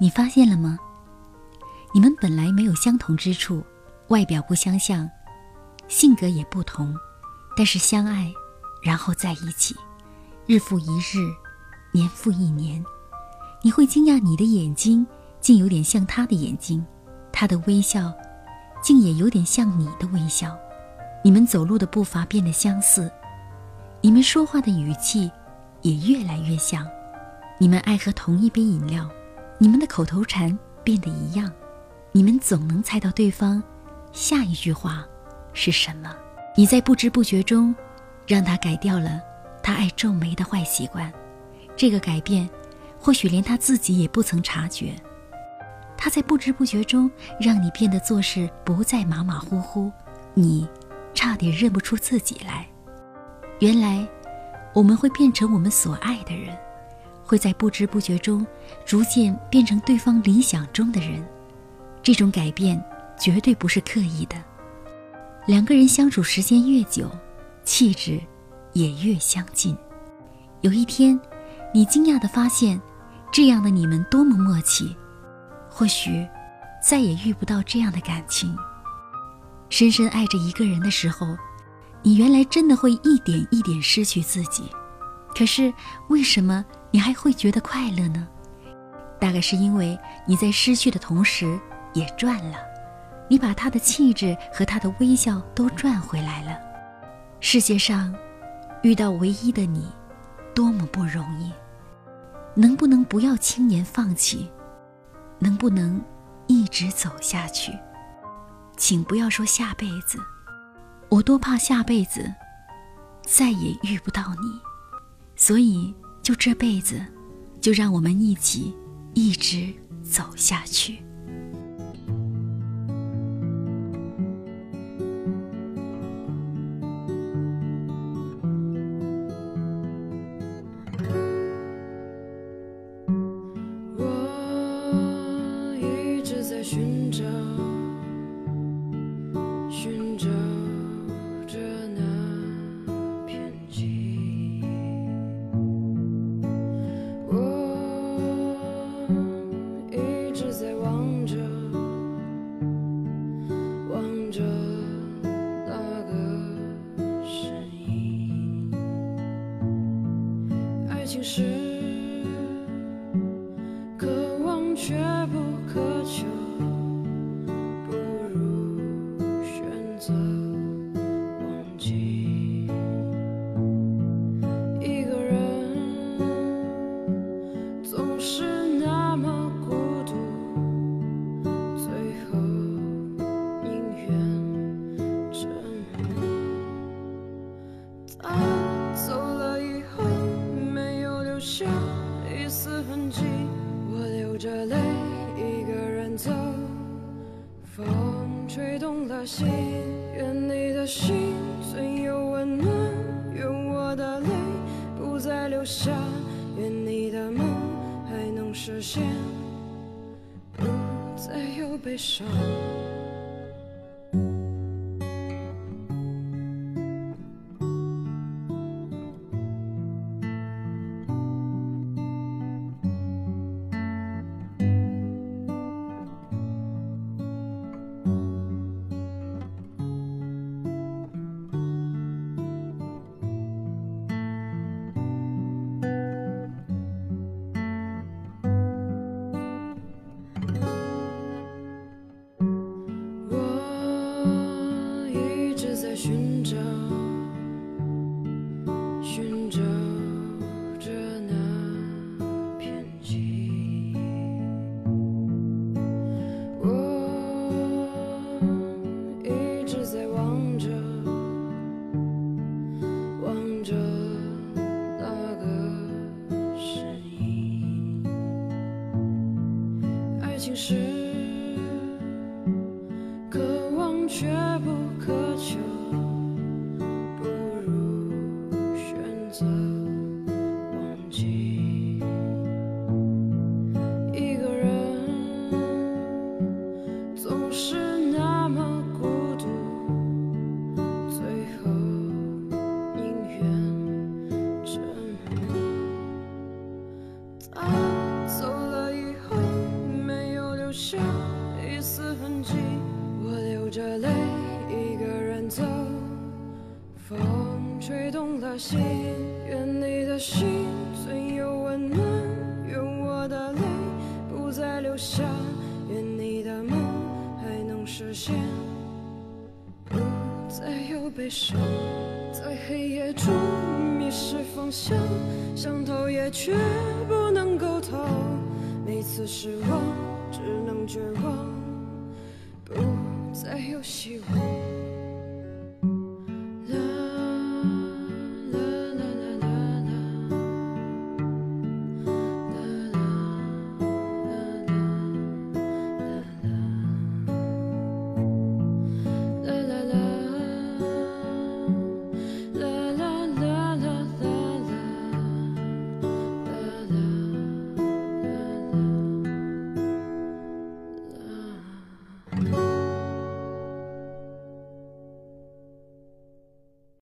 你发现了吗？你们本来没有相同之处，外表不相像，性格也不同，但是相爱，然后在一起，日复一日，年复一年，你会惊讶你的眼睛竟有点像他的眼睛，他的微笑，竟也有点像你的微笑，你们走路的步伐变得相似，你们说话的语气也越来越像，你们爱喝同一杯饮料。你们的口头禅变得一样，你们总能猜到对方下一句话是什么。你在不知不觉中让他改掉了他爱皱眉的坏习惯，这个改变或许连他自己也不曾察觉。他在不知不觉中让你变得做事不再马马虎虎，你差点认不出自己来。原来，我们会变成我们所爱的人。会在不知不觉中，逐渐变成对方理想中的人。这种改变绝对不是刻意的。两个人相处时间越久，气质也越相近。有一天，你惊讶地发现，这样的你们多么默契。或许，再也遇不到这样的感情。深深爱着一个人的时候，你原来真的会一点一点失去自己。可是，为什么？你还会觉得快乐呢？大概是因为你在失去的同时也赚了，你把他的气质和他的微笑都赚回来了。世界上遇到唯一的你，多么不容易！能不能不要轻言放弃？能不能一直走下去？请不要说下辈子，我多怕下辈子再也遇不到你，所以。就这辈子，就让我们一起一直走下去。我一直在寻找。爱情是走，风吹动了心，愿你的心存有温暖，愿我的泪不再流下，愿你的梦还能实现，不再有悲伤。是。心，愿你的心存有温暖，愿我的泪不再流下，愿你的梦还能实现，不再有悲伤，在黑夜中迷失方向，想逃也却不能够逃，每次失望只能绝望，不再有希望。